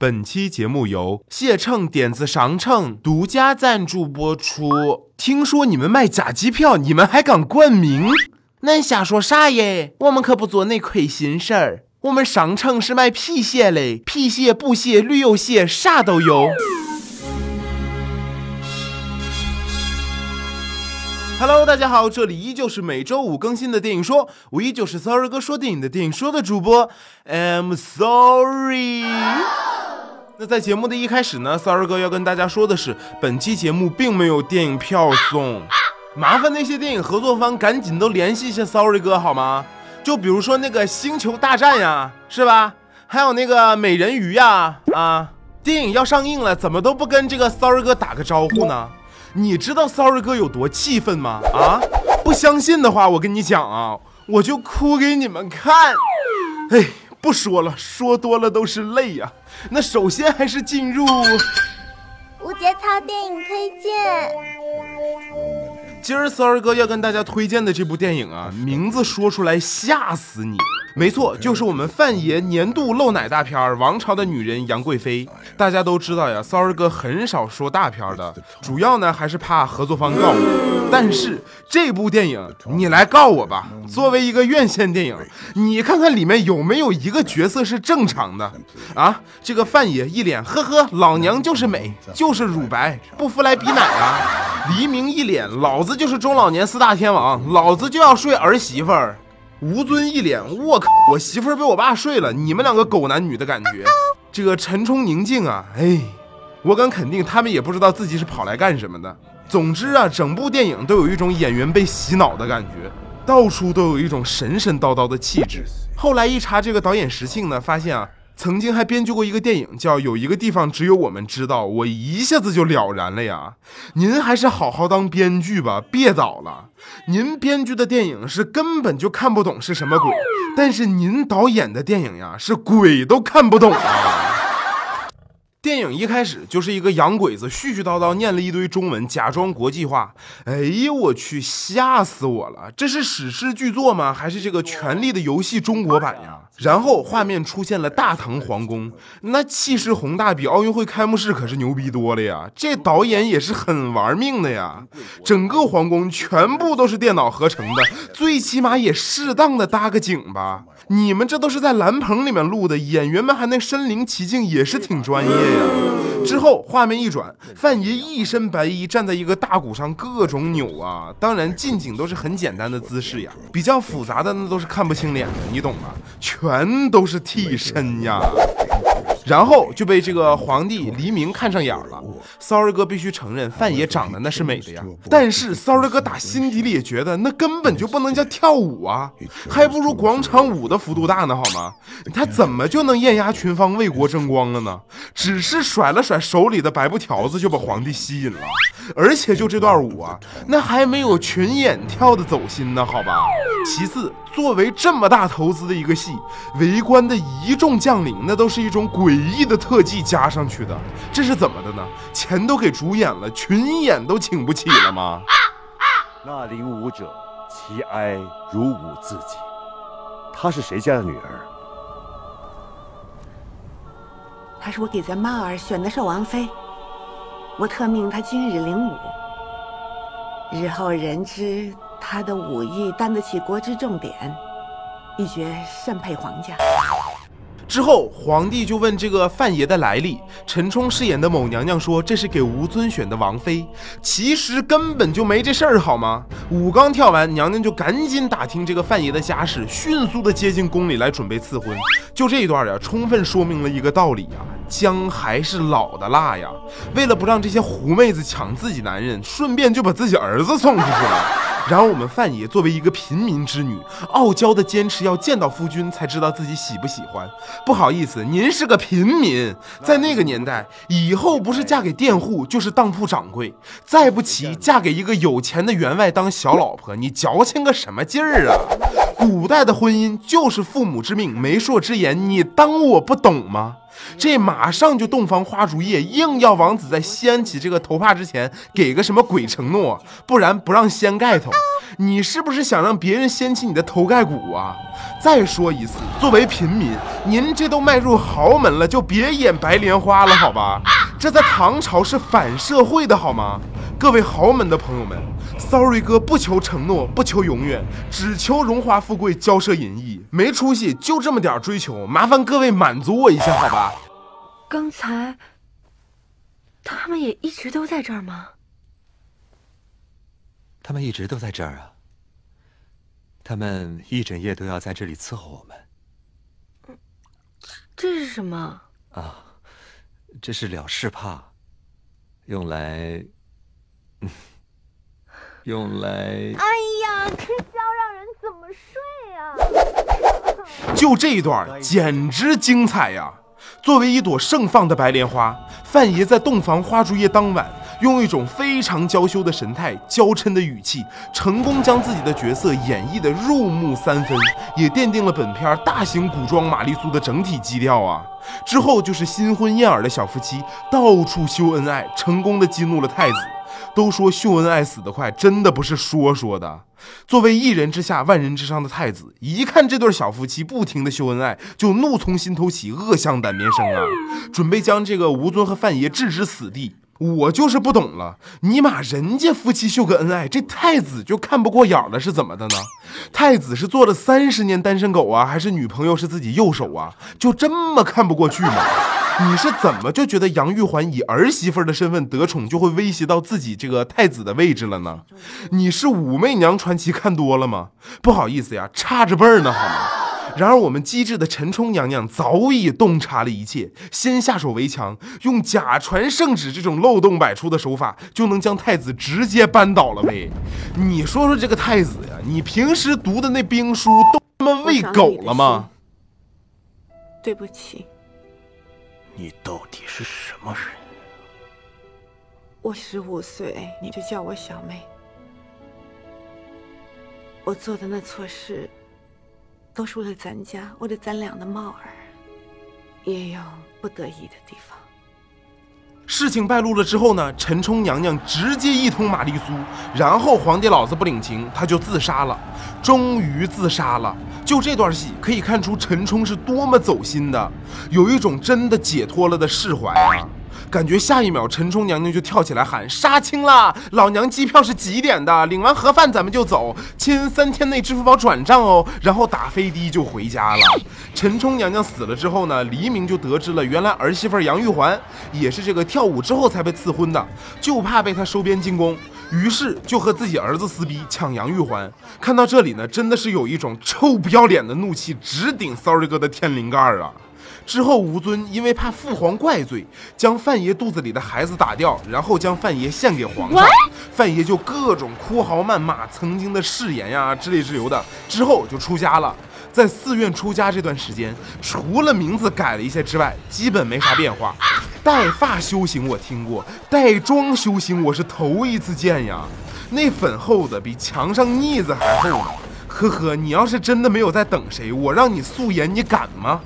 本期节目由谢秤点子商城独家赞助播出。听说你们卖假机票，你们还敢冠名？恁瞎说啥耶？我们可不做那亏心事儿。我们商城是卖皮鞋嘞，皮鞋、布鞋、旅游鞋，啥都有。Hello，大家好，这里依旧是每周五更新的电影说，我依旧是 Sorry 哥说电影的电影说的主播，I'm sorry。那在节目的一开始呢，Sorry 哥要跟大家说的是，本期节目并没有电影票送，麻烦那些电影合作方赶紧都联系一下 Sorry 哥好吗？就比如说那个星球大战呀，是吧？还有那个美人鱼呀，啊，电影要上映了，怎么都不跟这个 Sorry 哥打个招呼呢？你知道 Sorry 哥有多气愤吗？啊，不相信的话，我跟你讲啊，我就哭给你们看。哎，不说了，说多了都是泪呀。那首先还是进入无节操电影推荐。今儿 Sorry 哥要跟大家推荐的这部电影啊，名字说出来吓死你。没错，就是我们范爷年度露奶大片《王朝的女人》杨贵妃。大家都知道呀，Sorry 哥很少说大片的，主要呢还是怕合作方告我。但是这部电影你来告我吧，作为一个院线电影，你看看里面有没有一个角色是正常的啊？这个范爷一脸呵呵，老娘就是美，就是乳白，不服来比奶啊！黎明一脸，老子就是中老年四大天王，老子就要睡儿媳妇儿。吴尊一脸，我靠，我媳妇儿被我爸睡了，你们两个狗男女的感觉。这个陈冲、宁静啊，哎，我敢肯定，他们也不知道自己是跑来干什么的。总之啊，整部电影都有一种演员被洗脑的感觉，到处都有一种神神叨叨的气质。后来一查这个导演石庆呢，发现啊。曾经还编剧过一个电影，叫《有一个地方只有我们知道》，我一下子就了然了呀！您还是好好当编剧吧，别导了。您编剧的电影是根本就看不懂是什么鬼，但是您导演的电影呀，是鬼都看不懂啊！电影一开始就是一个洋鬼子絮絮叨叨念了一堆中文，假装国际化。哎呦我去，吓死我了！这是史诗巨作吗？还是这个《权力的游戏》中国版呀？然后画面出现了大唐皇宫，那气势宏大，比奥运会开幕式可是牛逼多了呀！这导演也是很玩命的呀，整个皇宫全部都是电脑合成的，最起码也适当的搭个景吧。你们这都是在蓝棚里面录的，演员们还能身临其境，也是挺专业呀。之后画面一转，范爷一身白衣站在一个大鼓上，各种扭啊。当然近景都是很简单的姿势呀，比较复杂的那都是看不清脸的，你懂吗？全都是替身呀。然后就被这个皇帝黎明看上眼了。Sorry 哥必须承认，范爷长得那是美的呀。但是 Sorry 哥打心底里也觉得，那根本就不能叫跳舞啊，还不如广场舞的幅度大呢，好吗？他怎么就能艳压群芳、为国争光了呢？只是甩了甩手里的白布条子，就把皇帝吸引了。而且就这段舞啊，那还没有群演跳的走心呢，好吧？其次，作为这么大投资的一个戏，围观的一众将领，那都是一种诡异的特技加上去的，这是怎么的呢？钱都给主演了，群演都请不起了吗？那领舞者，其哀如舞自己。她是谁家的女儿？她是我给咱妈儿选的少王妃。我特命她今日领舞，日后人知他的武艺担得起国之重典，一绝甚配皇家。之后，皇帝就问这个范爷的来历。陈冲饰演的某娘娘说：“这是给吴尊选的王妃。”其实根本就没这事儿，好吗？舞刚跳完，娘娘就赶紧打听这个范爷的家世，迅速的接近宫里来准备赐婚。就这一段呀，充分说明了一个道理呀：姜还是老的辣呀。为了不让这些狐妹子抢自己男人，顺便就把自己儿子送出去了。然而，我们范爷作为一个平民之女，傲娇的坚持要见到夫君才知道自己喜不喜欢。不好意思，您是个平民，在那个年代，以后不是嫁给佃户，就是当铺掌柜，再不起嫁给一个有钱的员外当小老婆，你矫情个什么劲儿啊？古代的婚姻就是父母之命，媒妁之言，你当我不懂吗？这马上就洞房花烛夜，硬要王子在掀起这个头帕之前给个什么鬼承诺，不然不让掀盖头。你是不是想让别人掀起你的头盖骨啊？再说一次，作为平民，您这都迈入豪门了，就别演白莲花了，好吧？这在唐朝是反社会的，好吗？各位豪门的朋友们，Sorry 哥不求承诺，不求永远，只求荣华富贵、骄奢淫逸，没出息，就这么点追求，麻烦各位满足我一下，好吧？刚才他们也一直都在这儿吗？他们一直都在这儿啊。他们一整夜都要在这里伺候我们。这是什么？啊，这是了事帕，用来，用来。哎呀，这觉让人怎么睡啊？就这一段简直精彩呀！作为一朵盛放的白莲花，范爷在洞房花烛夜当晚，用一种非常娇羞的神态、娇嗔的语气，成功将自己的角色演绎的入木三分，也奠定了本片大型古装玛丽苏的整体基调啊。之后就是新婚燕尔的小夫妻到处秀恩爱，成功的激怒了太子。都说秀恩爱死得快，真的不是说说的。作为一人之下万人之上的太子，一看这对小夫妻不停的秀恩爱，就怒从心头起，恶向胆边生啊！准备将这个吴尊和范爷置之死地。我就是不懂了，尼玛，人家夫妻秀个恩爱，这太子就看不过眼了，是怎么的呢？太子是做了三十年单身狗啊，还是女朋友是自己右手啊？就这么看不过去吗？你是怎么就觉得杨玉环以儿媳妇的身份得宠就会威胁到自己这个太子的位置了呢？你是武媚娘传奇看多了吗？不好意思呀，差着辈儿呢，好吗？然而我们机智的陈冲娘娘早已洞察了一切，先下手为强，用假传圣旨这种漏洞百出的手法，就能将太子直接扳倒了呗。你说说这个太子呀，你平时读的那兵书都他妈喂狗了吗？对不起，你到底是什么人？我十五岁你就叫我小妹，我做的那错事，都是为了咱家，为了咱俩的帽儿，也有不得已的地方。事情败露了之后呢，陈冲娘娘直接一通玛丽苏，然后皇帝老子不领情，他就自杀了，终于自杀了。就这段戏可以看出陈冲是多么走心的，有一种真的解脱了的释怀啊。感觉下一秒陈冲娘娘就跳起来喊杀青了，老娘机票是几点的？领完盒饭咱们就走，亲三天内支付宝转账哦，然后打飞的就回家了。陈冲娘娘死了之后呢，黎明就得知了原来儿媳妇杨玉环也是这个跳舞之后才被赐婚的，就怕被他收编进宫，于是就和自己儿子撕逼抢杨玉环。看到这里呢，真的是有一种臭不要脸的怒气直顶 Sorry 哥的天灵盖啊！之后，吴尊因为怕父皇怪罪，将范爷肚子里的孩子打掉，然后将范爷献给皇上。范爷就各种哭嚎谩骂曾经的誓言呀之类之流的，之后就出家了。在寺院出家这段时间，除了名字改了一些之外，基本没啥变化。带发修行我听过，带妆修行我是头一次见呀。那粉厚的比墙上腻子还厚呢。呵呵，你要是真的没有在等谁，我让你素颜，你敢吗？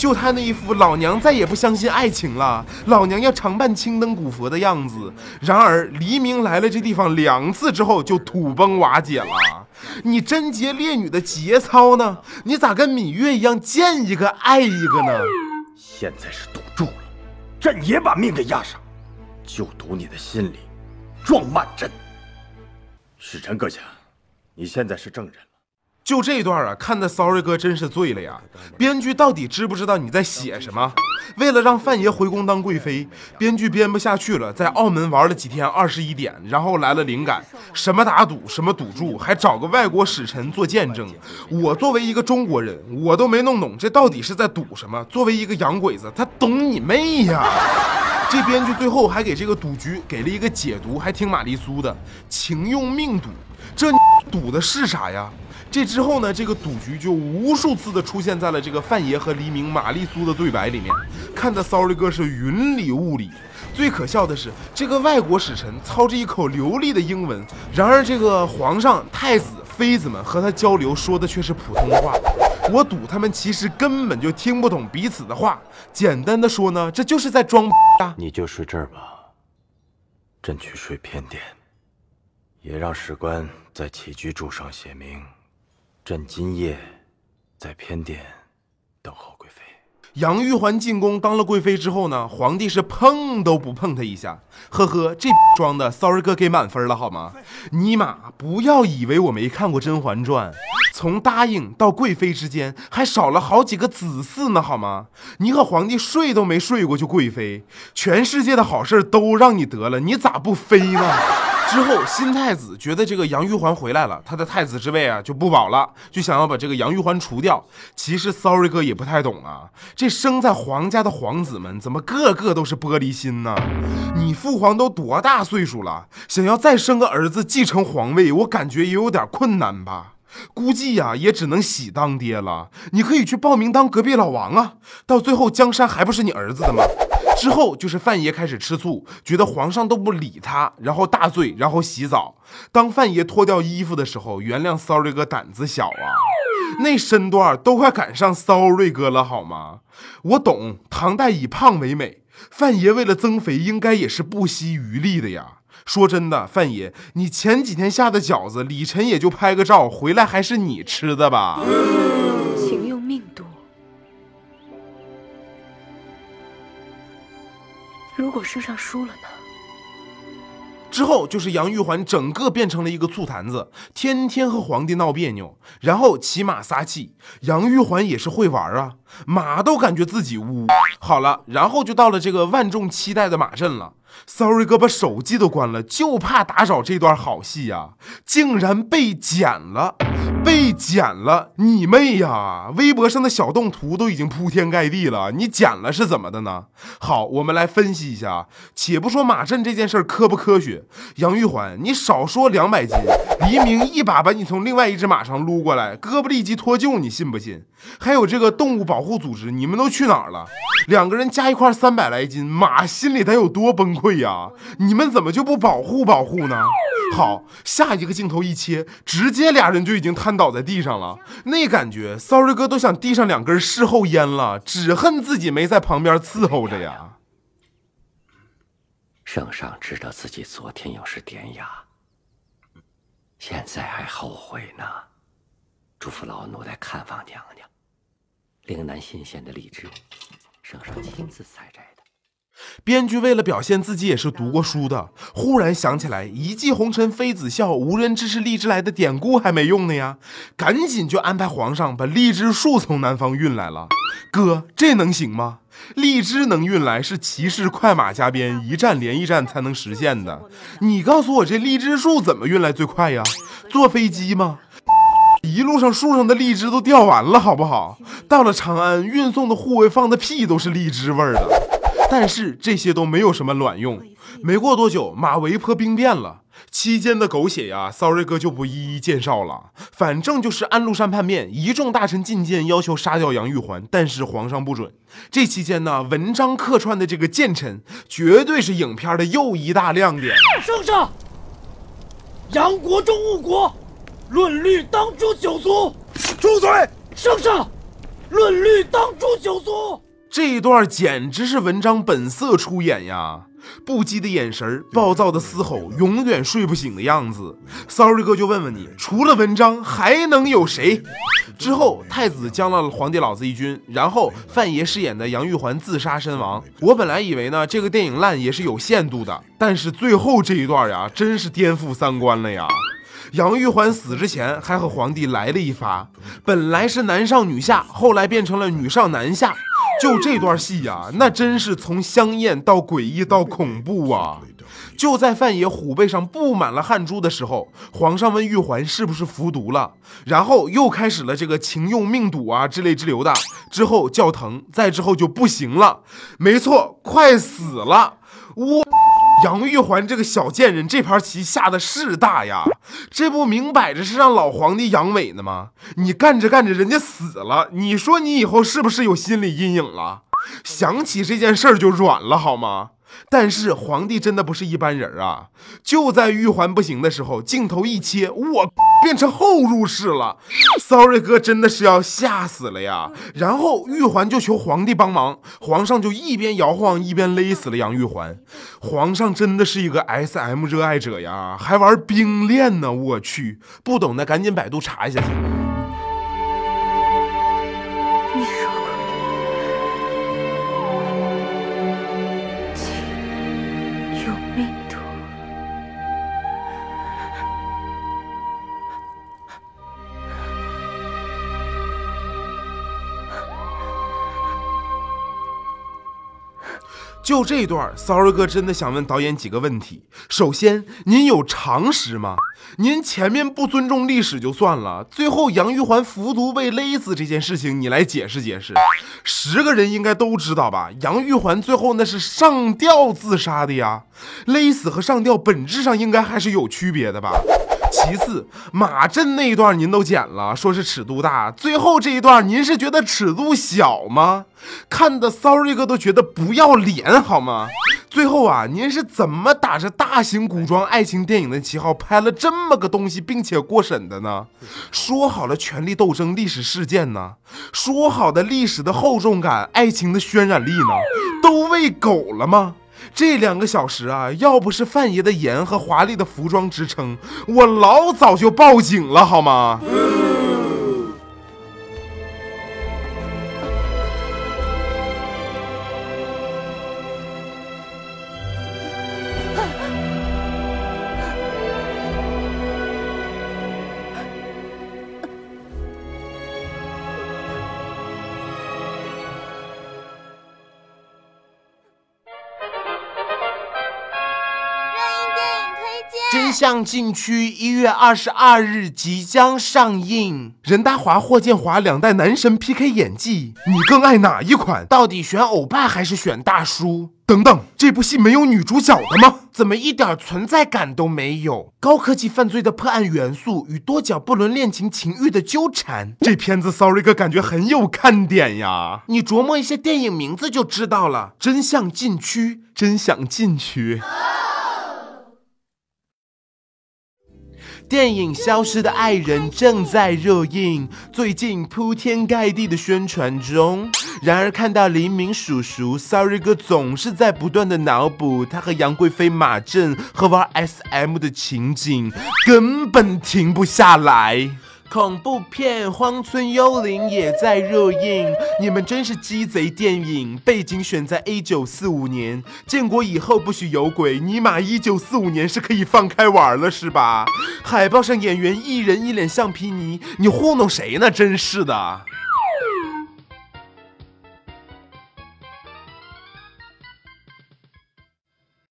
就他那一副老娘再也不相信爱情了，老娘要常伴青灯古佛的样子。然而黎明来了这地方两次之后就土崩瓦解了。你贞洁烈女的节操呢？你咋跟芈月一样见一个爱一个呢？现在是赌注了，朕也把命给押上，就赌你的心里装满朕。许晨阁下，你现在是证人。就这段啊，看的 Sorry 哥真是醉了呀！编剧到底知不知道你在写什么？为了让范爷回宫当贵妃，编剧编不下去了，在澳门玩了几天二十一点，然后来了灵感，什么打赌，什么赌注，还找个外国使臣做见证。我作为一个中国人，我都没弄懂这到底是在赌什么。作为一个洋鬼子，他懂你妹呀！这编剧最后还给这个赌局给了一个解读，还挺玛丽苏的，情用命赌，这 赌的是啥呀？这之后呢，这个赌局就无数次的出现在了这个范爷和黎明、玛丽苏的对白里面，看的 Sorry 哥是云里雾里。最可笑的是，这个外国使臣操着一口流利的英文，然而这个皇上、太子、妃子们和他交流说的却是普通话。我赌他们其实根本就听不懂彼此的话。简单的说呢，这就是在装逼啊。你就睡这儿吧，朕去睡偏殿，也让史官在起居注上写明：朕今夜在偏殿等候贵妃。杨玉环进宫当了贵妃之后呢，皇帝是碰都不碰她一下。呵呵，这 装的，sorry 哥给满分了好吗？尼玛，不要以为我没看过《甄嬛传》，从答应到贵妃之间还少了好几个子嗣呢好吗？你和皇帝睡都没睡过就贵妃，全世界的好事都让你得了，你咋不飞呢？之后，新太子觉得这个杨玉环回来了，他的太子之位啊就不保了，就想要把这个杨玉环除掉。其实，sorry 哥也不太懂啊，这生在皇家的皇子们怎么个个都是玻璃心呢？你父皇都多大岁数了，想要再生个儿子继承皇位，我感觉也有点困难吧。估计呀，也只能喜当爹了。你可以去报名当隔壁老王啊，到最后江山还不是你儿子的吗？之后就是范爷开始吃醋，觉得皇上都不理他，然后大醉，然后洗澡。当范爷脱掉衣服的时候，原谅骚瑞哥胆子小啊，那身段都快赶上骚瑞哥了好吗？我懂，唐代以胖为美，范爷为了增肥，应该也是不惜余力的呀。说真的，范爷，你前几天下的饺子，李晨也就拍个照，回来还是你吃的吧？请用命赌。如果圣上输了呢？之后就是杨玉环整个变成了一个醋坛子，天天和皇帝闹别扭，然后骑马撒气。杨玉环也是会玩啊，马都感觉自己污。好了，然后就到了这个万众期待的马阵了。Sorry 哥把手机都关了，就怕打扰这段好戏呀，竟然被剪了，被剪了！你妹呀！微博上的小动图都已经铺天盖地了，你剪了是怎么的呢？好，我们来分析一下。且不说马震这件事科不科学，杨玉环，你少说两百斤，黎明一把把你从另外一只马上撸过来，胳膊立即脱臼，你信不信？还有这个动物保护组织，你们都去哪儿了？两个人加一块三百来斤，马心里得有多崩溃呀？你们怎么就不保护保护呢？好，下一个镜头一切，直接俩人就已经瘫倒在地上了，那感觉，sorry 哥都想递上两根事后烟了，只恨自己没在旁边伺候着呀。圣上知道自己昨天又是典雅，现在还后悔呢。嘱咐老奴来看望娘娘。岭南新鲜的荔枝，圣上亲自采摘的。编剧为了表现自己也是读过书的，忽然想起来“一骑红尘妃子笑，无人知是荔枝来的”典故还没用呢呀，赶紧就安排皇上把荔枝树从南方运来了。哥，这能行吗？荔枝能运来是骑士快马加鞭，一站连一站才能实现的。你告诉我这荔枝树怎么运来最快呀？坐飞机吗？一路上树上的荔枝都掉完了，好不好？到了长安，运送的护卫放的屁都是荔枝味儿的。但是这些都没有什么卵用。没过多久，马嵬坡兵变了，期间的狗血呀，sorry 哥就不一一介绍了。反正就是安禄山叛变，一众大臣进谏要求杀掉杨玉环，但是皇上不准。这期间呢，文章客串的这个谏臣，绝对是影片的又一大亮点。圣上，杨国忠误国。论律当诛九族，住嘴！圣上，论律当诛九族。这一段简直是文章本色出演呀！不羁的眼神，暴躁的嘶吼，永远睡不醒的样子。Sorry 哥就问问你，除了文章还能有谁？之后太子将了皇帝老子一军，然后范爷饰演的杨玉环自杀身亡。我本来以为呢，这个电影烂也是有限度的，但是最后这一段呀，真是颠覆三观了呀！杨玉环死之前还和皇帝来了一发，本来是男上女下，后来变成了女上男下。就这段戏呀，那真是从香艳到诡异到恐怖啊！就在范爷虎背上布满了汗珠的时候，皇上问玉环是不是服毒了，然后又开始了这个情用命赌啊之类之流的，之后叫疼，再之后就不行了，没错，快死了，我。杨玉环这个小贱人，这盘棋下的是大呀！这不明摆着是让老皇帝阳痿呢吗？你干着干着人家死了，你说你以后是不是有心理阴影了？想起这件事儿就软了好吗？但是皇帝真的不是一般人啊！就在玉环不行的时候，镜头一切，我变成后入室了。Sorry 哥真的是要吓死了呀！然后玉环就求皇帝帮忙，皇上就一边摇晃一边勒死了杨玉环。皇上真的是一个 SM 热爱者呀，还玩冰恋呢！我去，不懂的赶紧百度查一下。就这段，Sorry 哥真的想问导演几个问题。首先，您有常识吗？您前面不尊重历史就算了，最后杨玉环服毒被勒死这件事情，你来解释解释。十个人应该都知道吧？杨玉环最后那是上吊自杀的呀，勒死和上吊本质上应该还是有区别的吧？其次，马震那一段您都剪了，说是尺度大，最后这一段您是觉得尺度小吗？看的 Sorry 哥都觉得不要脸好吗？最后啊，您是怎么打着大型古装爱情电影的旗号拍了这么个东西，并且过审的呢？说好了权力斗争历史事件呢？说好的历史的厚重感、爱情的渲染力呢？都喂狗了吗？这两个小时啊，要不是范爷的颜和华丽的服装支撑，我老早就报警了，好吗？相禁区一月二十二日即将上映，任达华、霍建华两代男神 PK 演技，你更爱哪一款？到底选欧巴还是选大叔？等等，这部戏没有女主角的吗？怎么一点存在感都没有？高科技犯罪的破案元素与多角不伦恋情情欲的纠缠，这片子 Sorry 哥感觉很有看点呀！你琢磨一下电影名字就知道了，真相禁区，真相禁区。电影《消失的爱人》正在热映，最近铺天盖地的宣传中。然而看到黎明叔叔，Sorry 哥总是在不断的脑补他和杨贵妃、马震和玩 SM 的情景，根本停不下来。恐怖片《荒村幽灵》也在热映，你们真是鸡贼！电影背景选在一九四五年，建国以后不许有鬼，尼玛一九四五年是可以放开玩了是吧？海报上演员一人一脸橡皮泥，你糊弄谁呢？真是的。